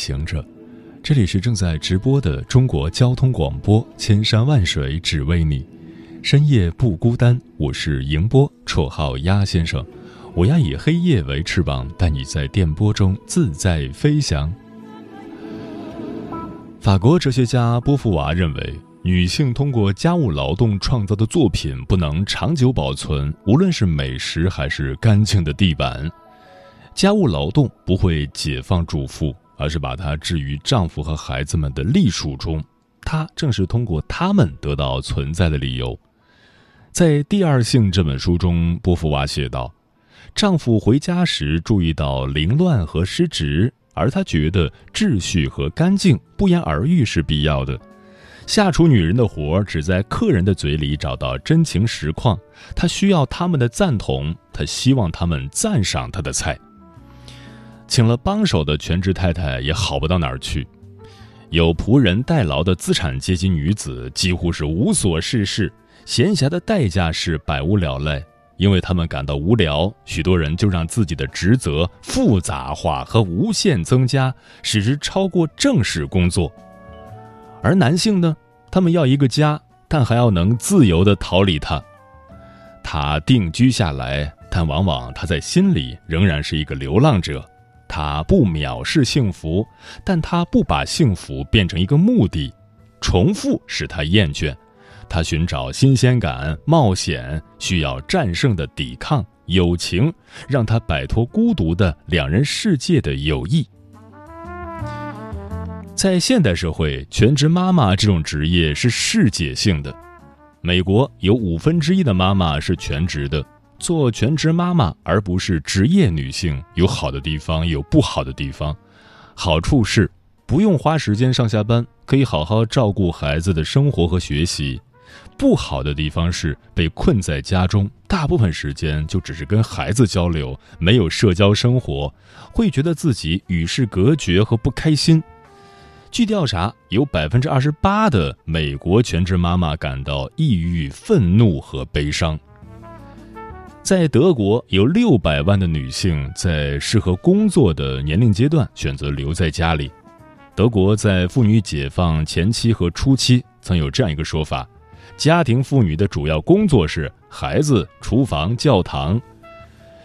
行者，这里是正在直播的中国交通广播，千山万水只为你，深夜不孤单。我是迎波，绰号鸭先生。我要以黑夜为翅膀，带你在电波中自在飞翔。法国哲学家波伏娃认为，女性通过家务劳动创造的作品不能长久保存，无论是美食还是干净的地板。家务劳动不会解放主妇，而是把她置于丈夫和孩子们的隶属中。她正是通过他们得到存在的理由。在《第二性》这本书中，波伏娃写道：“丈夫回家时注意到凌乱和失职，而他觉得秩序和干净不言而喻是必要的。下厨女人的活儿只在客人的嘴里找到真情实况，她需要他们的赞同，她希望他们赞赏她的菜。”请了帮手的全职太太也好不到哪儿去，有仆人代劳的资产阶级女子几乎是无所事事，闲暇的代价是百无聊赖，因为他们感到无聊，许多人就让自己的职责复杂化和无限增加，使之超过正式工作。而男性呢，他们要一个家，但还要能自由地逃离它。他定居下来，但往往他在心里仍然是一个流浪者。他不藐视幸福，但他不把幸福变成一个目的，重复使他厌倦。他寻找新鲜感、冒险，需要战胜的抵抗、友情，让他摆脱孤独的两人世界的友谊。在现代社会，全职妈妈这种职业是世界性的。美国有五分之一的妈妈是全职的。做全职妈妈而不是职业女性，有好的地方，有不好的地方。好处是不用花时间上下班，可以好好照顾孩子的生活和学习；不好的地方是被困在家中，大部分时间就只是跟孩子交流，没有社交生活，会觉得自己与世隔绝和不开心。据调查，有百分之二十八的美国全职妈妈感到抑郁、愤怒和悲伤。在德国，有六百万的女性在适合工作的年龄阶段选择留在家里。德国在妇女解放前期和初期曾有这样一个说法：家庭妇女的主要工作是孩子、厨房、教堂。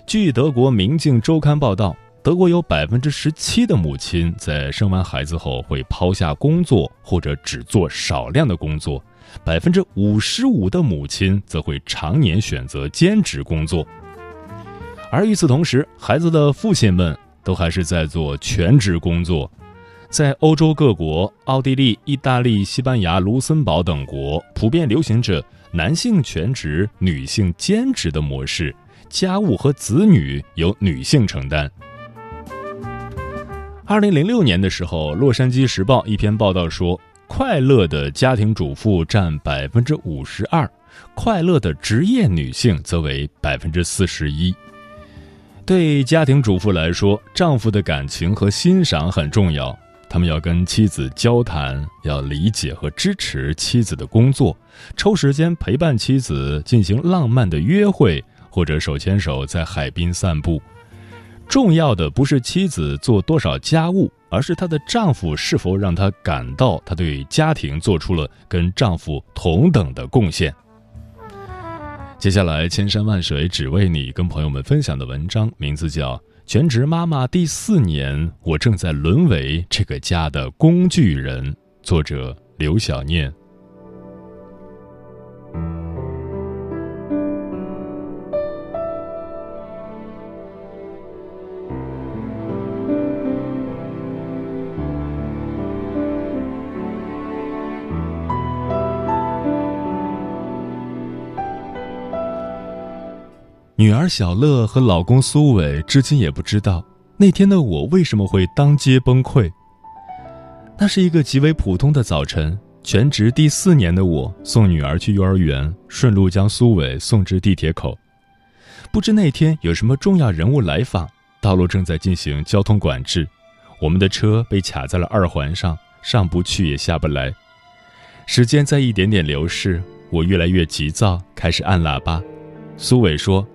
据德国《明镜周刊》报道，德国有百分之十七的母亲在生完孩子后会抛下工作，或者只做少量的工作。百分之五十五的母亲则会常年选择兼职工作，而与此同时，孩子的父亲们都还是在做全职工作。在欧洲各国，奥地利、意大利、西班牙、卢森堡等国，普遍流行着男性全职、女性兼职的模式，家务和子女由女性承担。二零零六年的时候，《洛杉矶时报》一篇报道说。快乐的家庭主妇占百分之五十二，快乐的职业女性则为百分之四十一。对家庭主妇来说，丈夫的感情和欣赏很重要，他们要跟妻子交谈，要理解和支持妻子的工作，抽时间陪伴妻子进行浪漫的约会，或者手牵手在海滨散步。重要的不是妻子做多少家务。而是她的丈夫是否让她感到她对家庭做出了跟丈夫同等的贡献。接下来，千山万水只为你，跟朋友们分享的文章名字叫《全职妈妈第四年，我正在沦为这个家的工具人》，作者刘小念。女儿小乐和老公苏伟至今也不知道，那天的我为什么会当街崩溃？那是一个极为普通的早晨，全职第四年的我送女儿去幼儿园，顺路将苏伟送至地铁口。不知那天有什么重要人物来访，道路正在进行交通管制，我们的车被卡在了二环上，上不去也下不来。时间在一点点流逝，我越来越急躁，开始按喇叭。苏伟说：“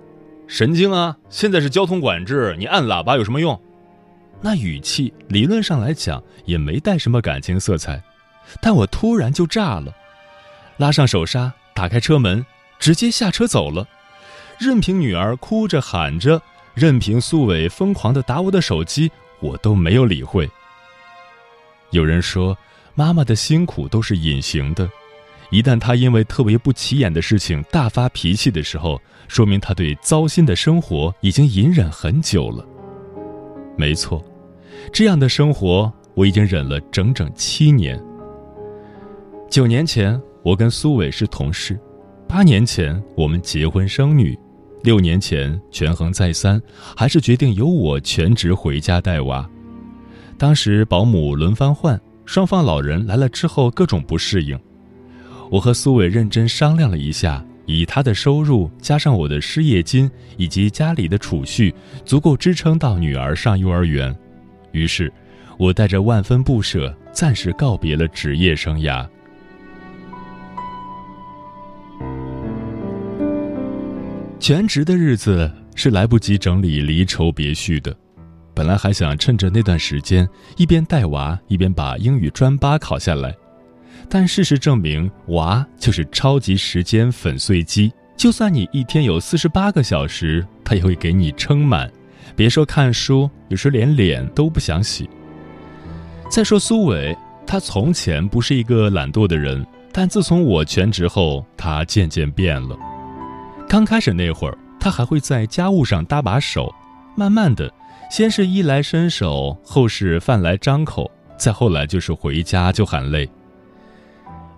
神经啊！现在是交通管制，你按喇叭有什么用？”那语气理论上来讲也没带什么感情色彩，但我突然就炸了，拉上手刹，打开车门，直接下车走了。任凭女儿哭着喊着，任凭苏伟疯狂的打我的手机，我都没有理会。有人说，妈妈的辛苦都是隐形的，一旦他因为特别不起眼的事情大发脾气的时候，说明他对糟心的生活已经隐忍很久了。没错。这样的生活，我已经忍了整整七年。九年前，我跟苏伟是同事；八年前，我们结婚生女；六年前，权衡再三，还是决定由我全职回家带娃。当时保姆轮番换，双方老人来了之后各种不适应。我和苏伟认真商量了一下，以他的收入加上我的失业金以及家里的储蓄，足够支撑到女儿上幼儿园。于是，我带着万分不舍，暂时告别了职业生涯。全职的日子是来不及整理离愁别绪的，本来还想趁着那段时间一边带娃一边把英语专八考下来，但事实证明，娃就是超级时间粉碎机，就算你一天有四十八个小时，他也会给你撑满。别说看书，有时连脸都不想洗。再说苏伟，他从前不是一个懒惰的人，但自从我全职后，他渐渐变了。刚开始那会儿，他还会在家务上搭把手，慢慢的，先是衣来伸手，后是饭来张口，再后来就是回家就喊累。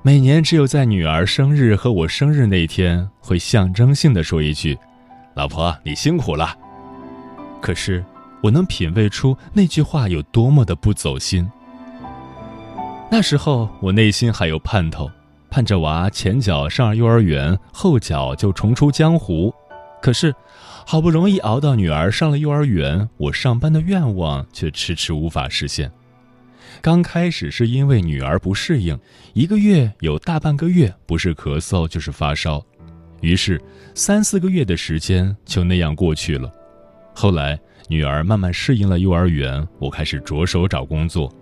每年只有在女儿生日和我生日那天，会象征性的说一句：“老婆，你辛苦了。”可是，我能品味出那句话有多么的不走心。那时候，我内心还有盼头，盼着娃前脚上幼儿园，后脚就重出江湖。可是，好不容易熬到女儿上了幼儿园，我上班的愿望却迟迟无法实现。刚开始是因为女儿不适应，一个月有大半个月不是咳嗽就是发烧，于是三四个月的时间就那样过去了。后来，女儿慢慢适应了幼儿园，我开始着手找工作。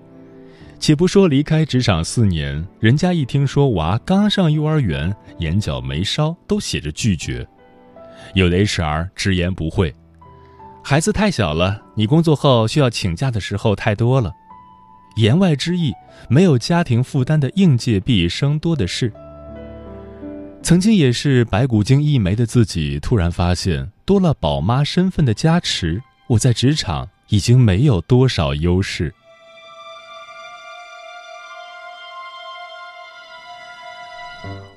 且不说离开职场四年，人家一听说娃刚上幼儿园，眼角眉梢都写着拒绝。有的 HR 直言不讳：“孩子太小了，你工作后需要请假的时候太多了。”言外之意，没有家庭负担的应届毕业生多的是。曾经也是白骨精一枚的自己，突然发现。多了宝妈身份的加持，我在职场已经没有多少优势。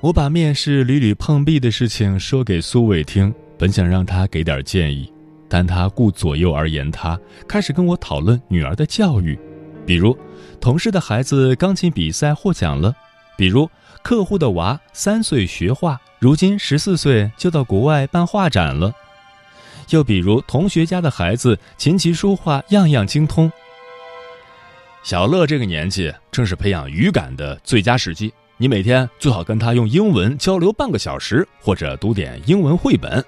我把面试屡屡碰壁的事情说给苏伟听，本想让他给点建议，但他顾左右而言他，开始跟我讨论女儿的教育，比如同事的孩子钢琴比赛获奖了，比如客户的娃三岁学画，如今十四岁就到国外办画展了。又比如，同学家的孩子琴棋书画样样精通。小乐这个年纪正是培养语感的最佳时机，你每天最好跟他用英文交流半个小时，或者读点英文绘本。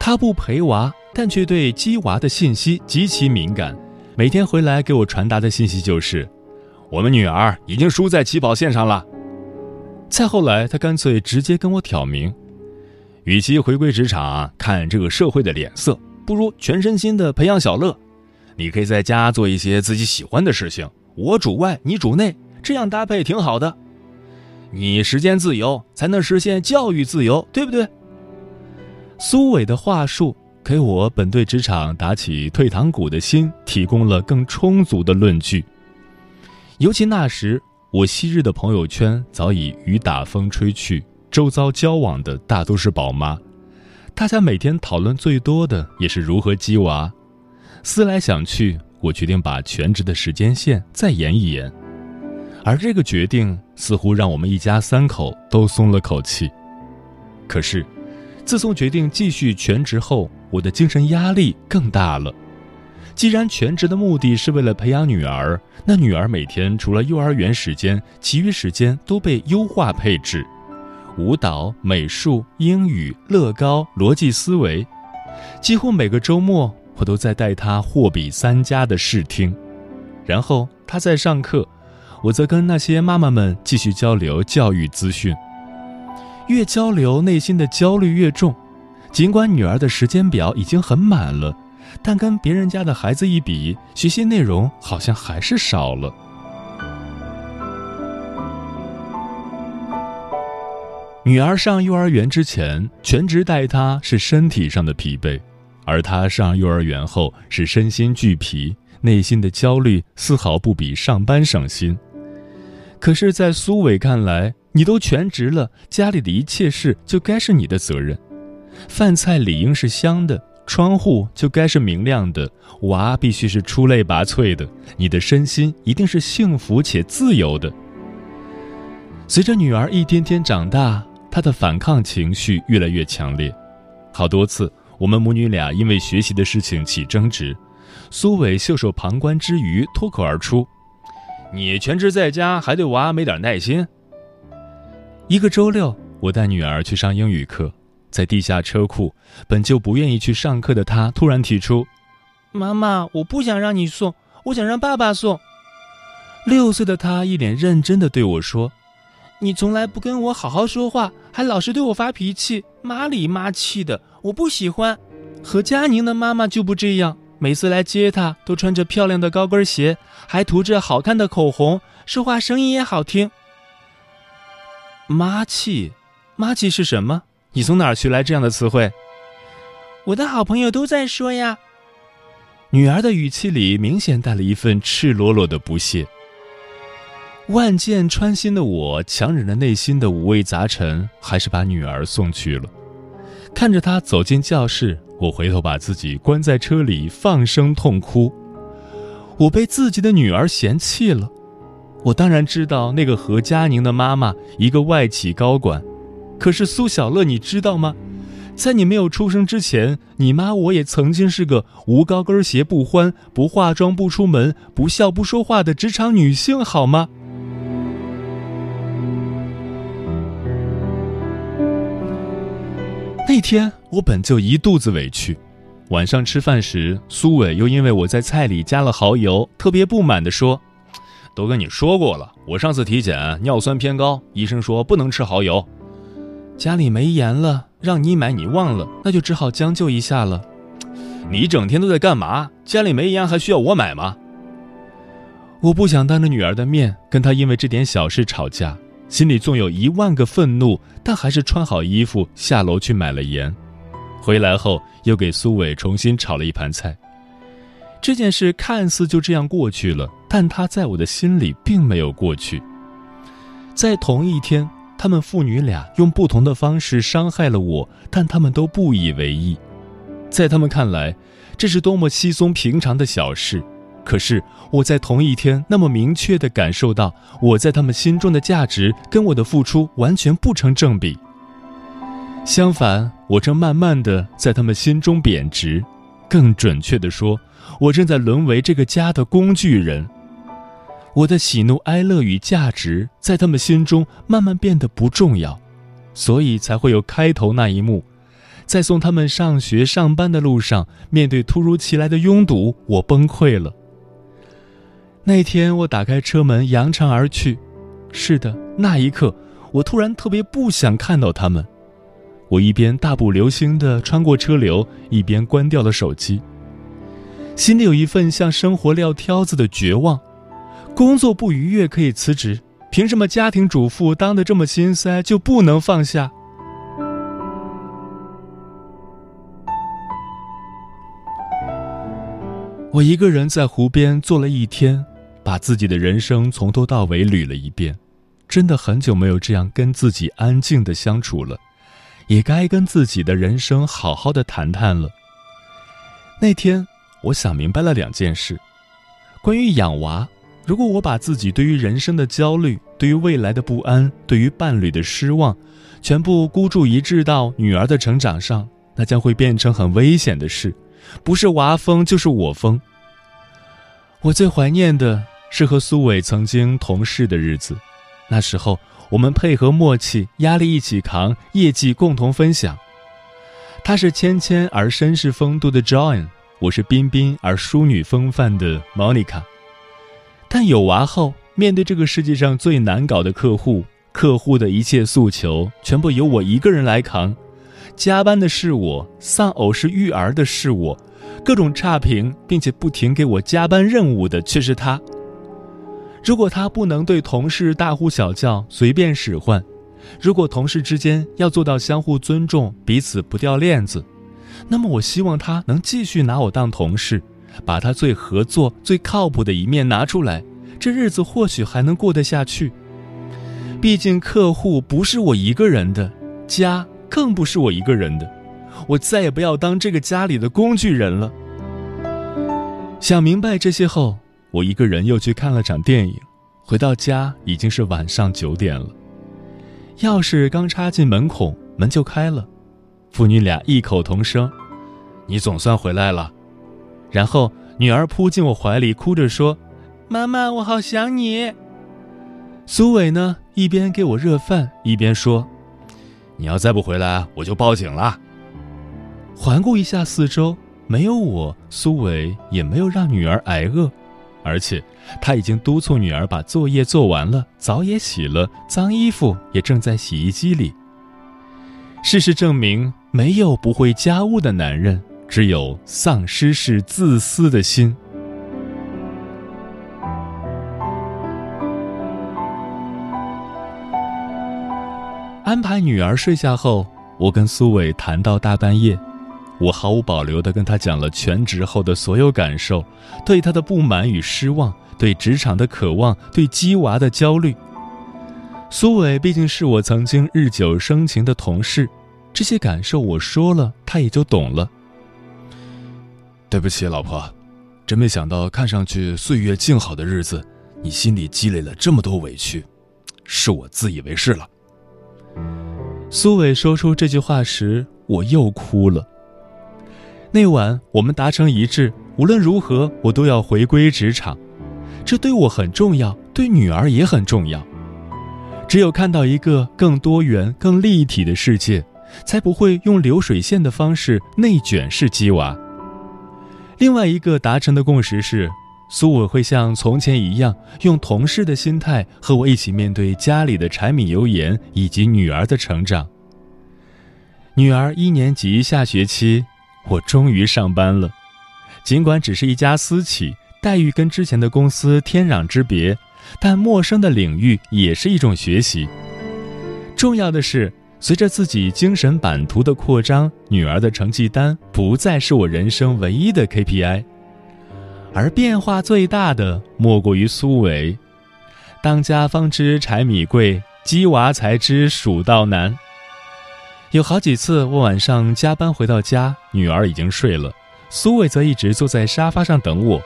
他不陪娃，但却对鸡娃的信息极其敏感，每天回来给我传达的信息就是：“我们女儿已经输在起跑线上了。”再后来，他干脆直接跟我挑明。与其回归职场看这个社会的脸色，不如全身心的培养小乐。你可以在家做一些自己喜欢的事情，我主外，你主内，这样搭配挺好的。你时间自由，才能实现教育自由，对不对？苏伟的话术给我本对职场打起退堂鼓的心提供了更充足的论据。尤其那时，我昔日的朋友圈早已雨打风吹去。周遭交往的大都是宝妈，大家每天讨论最多的也是如何鸡娃。思来想去，我决定把全职的时间线再延一延。而这个决定似乎让我们一家三口都松了口气。可是，自从决定继续全职后，我的精神压力更大了。既然全职的目的是为了培养女儿，那女儿每天除了幼儿园时间，其余时间都被优化配置：舞蹈、美术、英语、乐高、逻辑思维。几乎每个周末，我都在带她货比三家的试听，然后她在上课。我则跟那些妈妈们继续交流教育资讯，越交流内心的焦虑越重。尽管女儿的时间表已经很满了，但跟别人家的孩子一比，学习内容好像还是少了。女儿上幼儿园之前，全职带她是身体上的疲惫，而她上幼儿园后是身心俱疲，内心的焦虑丝毫不比上班省心。可是，在苏伟看来，你都全职了，家里的一切事就该是你的责任。饭菜理应是香的，窗户就该是明亮的，娃必须是出类拔萃的，你的身心一定是幸福且自由的。随着女儿一天天长大，她的反抗情绪越来越强烈。好多次，我们母女俩因为学习的事情起争执，苏伟袖手旁观之余，脱口而出。你全职在家，还对娃没点耐心。一个周六，我带女儿去上英语课，在地下车库，本就不愿意去上课的他突然提出：“妈妈，我不想让你送，我想让爸爸送。”六岁的他一脸认真的对我说：“你从来不跟我好好说话，还老是对我发脾气，妈里妈气的，我不喜欢。何佳宁的妈妈就不这样。”每次来接她，都穿着漂亮的高跟鞋，还涂着好看的口红，说话声音也好听。妈气，妈气是什么？你从哪儿学来这样的词汇？我的好朋友都在说呀。女儿的语气里明显带了一份赤裸裸的不屑。万箭穿心的我，强忍着内心的五味杂陈，还是把女儿送去了。看着她走进教室。我回头把自己关在车里，放声痛哭。我被自己的女儿嫌弃了。我当然知道那个何佳宁的妈妈，一个外企高管。可是苏小乐，你知道吗？在你没有出生之前，你妈我也曾经是个无高跟鞋不欢、不化妆不出门、不笑不说话的职场女性，好吗？那天我本就一肚子委屈，晚上吃饭时，苏伟又因为我在菜里加了蚝油，特别不满地说：“都跟你说过了，我上次体检尿酸偏高，医生说不能吃蚝油。家里没盐了，让你买你忘了，那就只好将就一下了。你整天都在干嘛？家里没盐还需要我买吗？”我不想当着女儿的面跟她因为这点小事吵架。心里纵有一万个愤怒，但还是穿好衣服下楼去买了盐。回来后又给苏伟重新炒了一盘菜。这件事看似就这样过去了，但他在我的心里并没有过去。在同一天，他们父女俩用不同的方式伤害了我，但他们都不以为意。在他们看来，这是多么稀松平常的小事。可是我在同一天那么明确地感受到，我在他们心中的价值跟我的付出完全不成正比。相反，我正慢慢地在他们心中贬值。更准确地说，我正在沦为这个家的工具人。我的喜怒哀乐与价值在他们心中慢慢变得不重要，所以才会有开头那一幕。在送他们上学上班的路上，面对突如其来的拥堵，我崩溃了。那天我打开车门扬长而去，是的，那一刻我突然特别不想看到他们。我一边大步流星地穿过车流，一边关掉了手机。心里有一份向生活撂挑子的绝望。工作不愉悦可以辞职，凭什么家庭主妇当得这么心塞就不能放下？我一个人在湖边坐了一天。把自己的人生从头到尾捋了一遍，真的很久没有这样跟自己安静的相处了，也该跟自己的人生好好的谈谈了。那天，我想明白了两件事：关于养娃，如果我把自己对于人生的焦虑、对于未来的不安、对于伴侣的失望，全部孤注一掷到女儿的成长上，那将会变成很危险的事，不是娃疯就是我疯。我最怀念的是和苏伟曾经同事的日子，那时候我们配合默契，压力一起扛，业绩共同分享。他是谦谦而绅士风度的 John，我是彬彬而淑女风范的 Monica。但有娃后，面对这个世界上最难搞的客户，客户的一切诉求全部由我一个人来扛，加班的是我，丧偶式育儿的是我，各种差评并且不停给我加班任务的却是他。如果他不能对同事大呼小叫、随便使唤，如果同事之间要做到相互尊重、彼此不掉链子，那么我希望他能继续拿我当同事，把他最合作、最靠谱的一面拿出来，这日子或许还能过得下去。毕竟客户不是我一个人的，家更不是我一个人的，我再也不要当这个家里的工具人了。想明白这些后，我一个人又去看了场电影，回到家已经是晚上九点了。钥匙刚插进门孔，门就开了，父女俩异口同声：“你总算回来了。”然后女儿扑进我怀里，哭着说：“妈妈，我好想你。”苏伟呢，一边给我热饭，一边说：“你要再不回来，我就报警了。”环顾一下四周，没有我，苏伟也没有让女儿挨饿。而且，他已经督促女儿把作业做完了，澡也洗了，脏衣服也正在洗衣机里。事实证明，没有不会家务的男人，只有丧失是自私的心。安排女儿睡下后，我跟苏伟谈到大半夜。我毫无保留地跟他讲了全职后的所有感受，对他的不满与失望，对职场的渴望，对鸡娃的焦虑。苏伟毕竟是我曾经日久生情的同事，这些感受我说了，他也就懂了。对不起，老婆，真没想到看上去岁月静好的日子，你心里积累了这么多委屈，是我自以为是了。苏伟说出这句话时，我又哭了。那晚我们达成一致，无论如何我都要回归职场，这对我很重要，对女儿也很重要。只有看到一个更多元、更立体的世界，才不会用流水线的方式内卷式鸡娃。另外一个达成的共识是，苏伟会像从前一样，用同事的心态和我一起面对家里的柴米油盐以及女儿的成长。女儿一年级下学期。我终于上班了，尽管只是一家私企，待遇跟之前的公司天壤之别，但陌生的领域也是一种学习。重要的是，随着自己精神版图的扩张，女儿的成绩单不再是我人生唯一的 KPI，而变化最大的莫过于苏伟。当家方知柴米贵，鸡娃才知蜀道难。有好几次，我晚上加班回到家，女儿已经睡了，苏伟则一直坐在沙发上等我。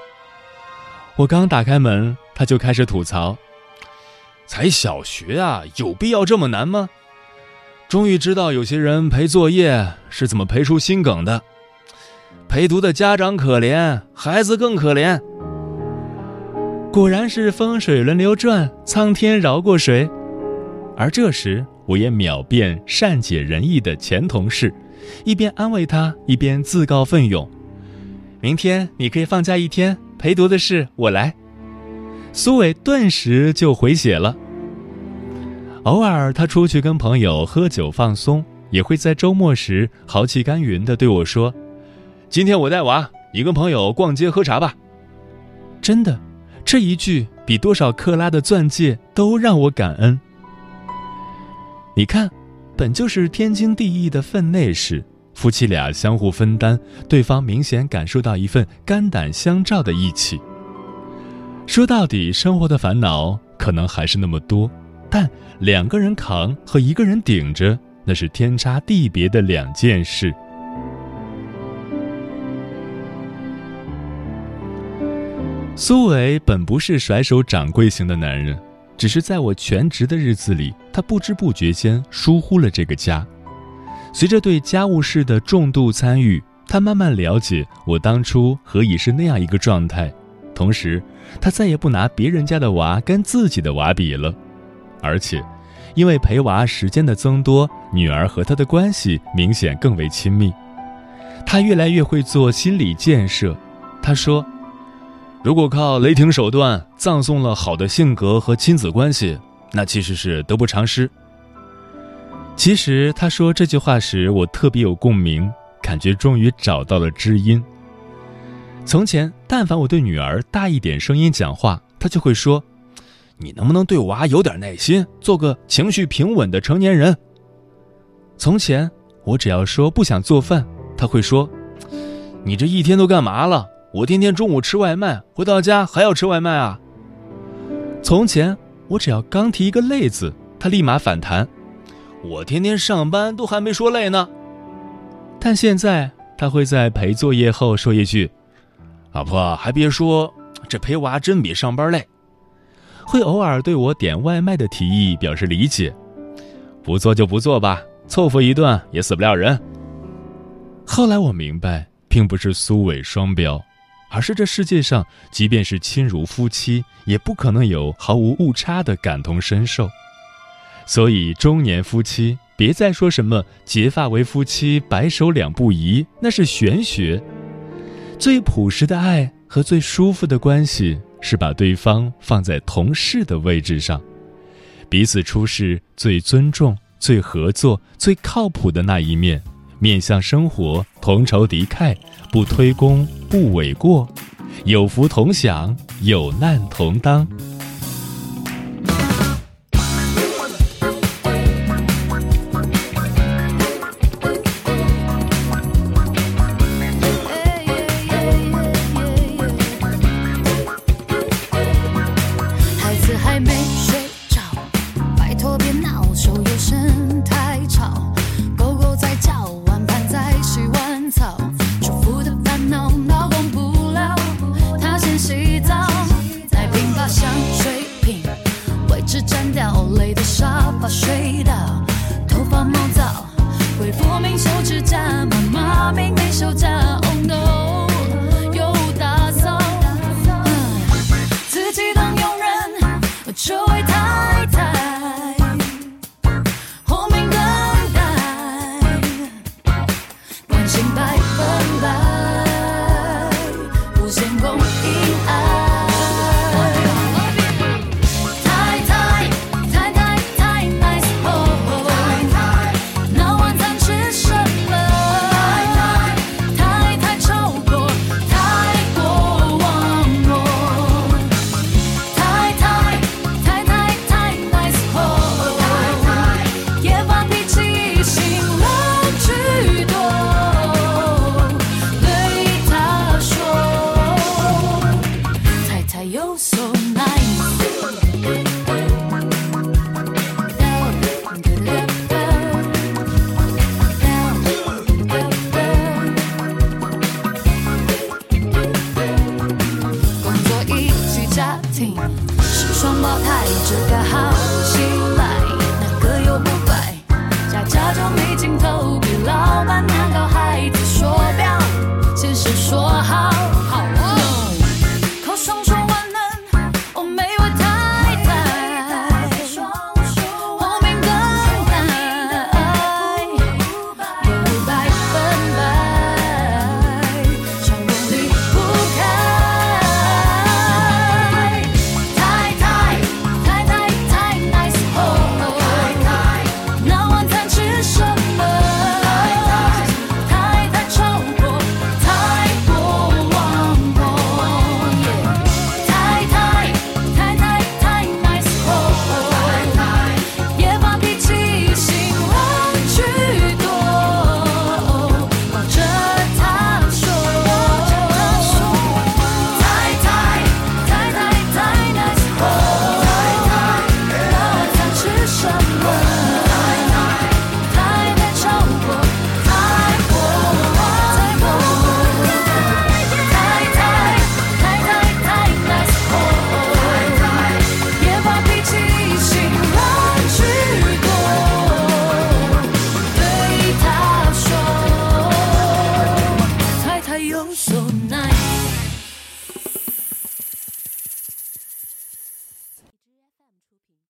我刚打开门，他就开始吐槽：“才小学啊，有必要这么难吗？”终于知道有些人陪作业是怎么陪出心梗的。陪读的家长可怜，孩子更可怜。果然是风水轮流转，苍天饶过谁？而这时。我也秒变善解人意的前同事，一边安慰他，一边自告奋勇：“明天你可以放假一天，陪读的事我来。”苏伟顿时就回血了。偶尔他出去跟朋友喝酒放松，也会在周末时豪气干云地对我说：“今天我带娃，你跟朋友逛街喝茶吧。”真的，这一句比多少克拉的钻戒都让我感恩。你看，本就是天经地义的分内事，夫妻俩相互分担，对方明显感受到一份肝胆相照的义气。说到底，生活的烦恼可能还是那么多，但两个人扛和一个人顶着，那是天差地别的两件事。苏伟本不是甩手掌柜型的男人，只是在我全职的日子里，他不知不觉间疏忽了这个家。随着对家务事的重度参与，他慢慢了解我当初何以是那样一个状态。同时，他再也不拿别人家的娃跟自己的娃比了，而且，因为陪娃时间的增多，女儿和他的关系明显更为亲密。他越来越会做心理建设。他说：“如果靠雷霆手段葬送了好的性格和亲子关系，那其实是得不偿失。”其实他说这句话时，我特别有共鸣，感觉终于找到了知音。从前，但凡我对女儿大一点声音讲话，她就会说：“你能不能对娃有点耐心，做个情绪平稳的成年人？”从前，我只要说不想做饭，他会说：“你这一天都干嘛了？我天天中午吃外卖，回到家还要吃外卖啊！”从前，我只要刚提一个累字，他立马反弹：“我天天上班都还没说累呢。”但现在，他会在陪作业后说一句。老婆，还别说，这陪娃真比上班累。会偶尔对我点外卖的提议表示理解，不做就不做吧，凑合一顿也死不了人。后来我明白，并不是苏伟双标，而是这世界上，即便是亲如夫妻，也不可能有毫无误差的感同身受。所以，中年夫妻别再说什么结发为夫妻，白首两不疑，那是玄学。最朴实的爱和最舒服的关系，是把对方放在同事的位置上，彼此出示最尊重、最合作、最靠谱的那一面，面向生活，同仇敌忾，不推功，不诿过，有福同享，有难同当。听是双胞胎这个好起来那个又不乖家家装没尽头比老板